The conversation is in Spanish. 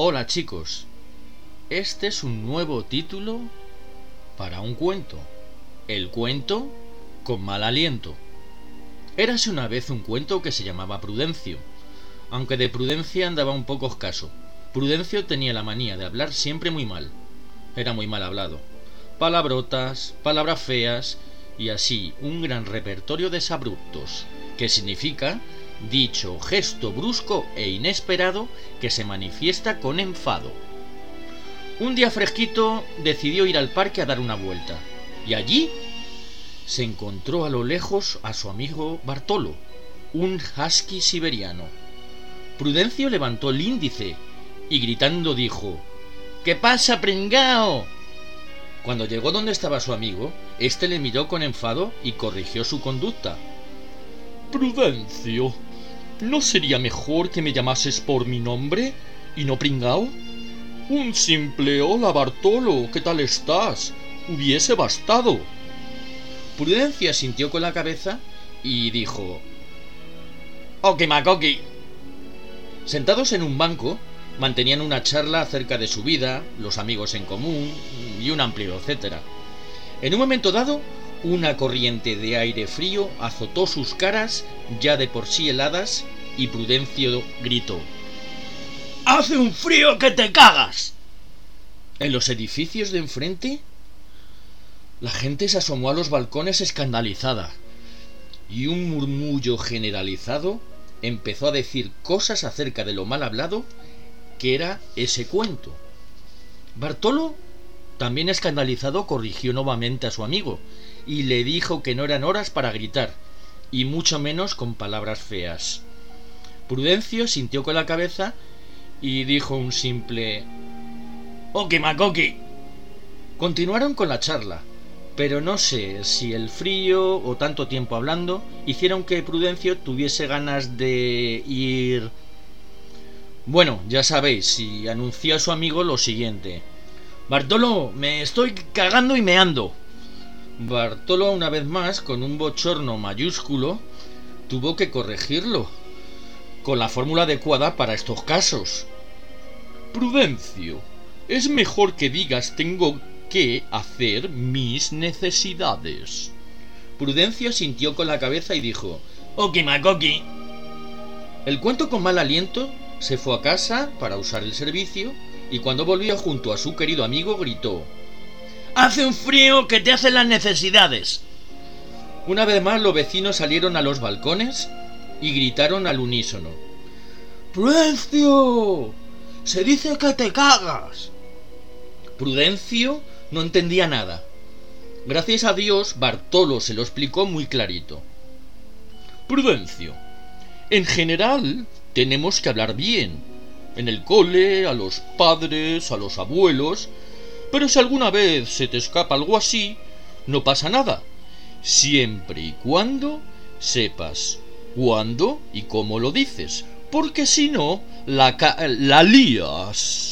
Hola chicos, este es un nuevo título para un cuento. El cuento con mal aliento. Érase una vez un cuento que se llamaba Prudencio, aunque de prudencia andaba un poco escaso. Prudencio tenía la manía de hablar siempre muy mal. Era muy mal hablado. Palabrotas, palabras feas y así un gran repertorio de sabruptos, que significa dicho gesto brusco e inesperado que se manifiesta con enfado. Un día fresquito decidió ir al parque a dar una vuelta, y allí se encontró a lo lejos a su amigo Bartolo, un husky siberiano. Prudencio levantó el índice y gritando dijo ¿Qué pasa, pringao? Cuando llegó donde estaba su amigo, éste le miró con enfado y corrigió su conducta. Prudencio, ¿no sería mejor que me llamases por mi nombre y no pringao? Un simple hola Bartolo, ¿qué tal estás? Hubiese bastado. Prudencia sintió con la cabeza y dijo Okimakoki. Sentados en un banco, mantenían una charla acerca de su vida, los amigos en común y un amplio etcétera. En un momento dado, una corriente de aire frío azotó sus caras, ya de por sí heladas, y Prudencio gritó ¡Hace un frío que te cagas! En los edificios de enfrente, la gente se asomó a los balcones escandalizada, y un murmullo generalizado empezó a decir cosas acerca de lo mal hablado que era ese cuento. Bartolo, también escandalizado, corrigió nuevamente a su amigo y le dijo que no eran horas para gritar, y mucho menos con palabras feas. Prudencio sintió con la cabeza y dijo un simple Oki Makoki. Continuaron con la charla, pero no sé si el frío o tanto tiempo hablando hicieron que Prudencio tuviese ganas de ir bueno, ya sabéis, y anunció a su amigo lo siguiente. Bartolo, me estoy cagando y meando. Bartolo, una vez más, con un bochorno mayúsculo, tuvo que corregirlo, con la fórmula adecuada para estos casos. Prudencio, es mejor que digas tengo que hacer mis necesidades. Prudencio sintió con la cabeza y dijo, Okimakoki. El cuento con mal aliento se fue a casa para usar el servicio y cuando volvió junto a su querido amigo gritó Hace un frío que te hacen las necesidades. Una vez más los vecinos salieron a los balcones y gritaron al unísono Prudencio. Se dice que te cagas. Prudencio no entendía nada. Gracias a Dios, Bartolo se lo explicó muy clarito. Prudencio, en general tenemos que hablar bien. En el cole, a los padres, a los abuelos. Pero si alguna vez se te escapa algo así, no pasa nada. Siempre y cuando sepas cuándo y cómo lo dices. Porque si no, la, la lías.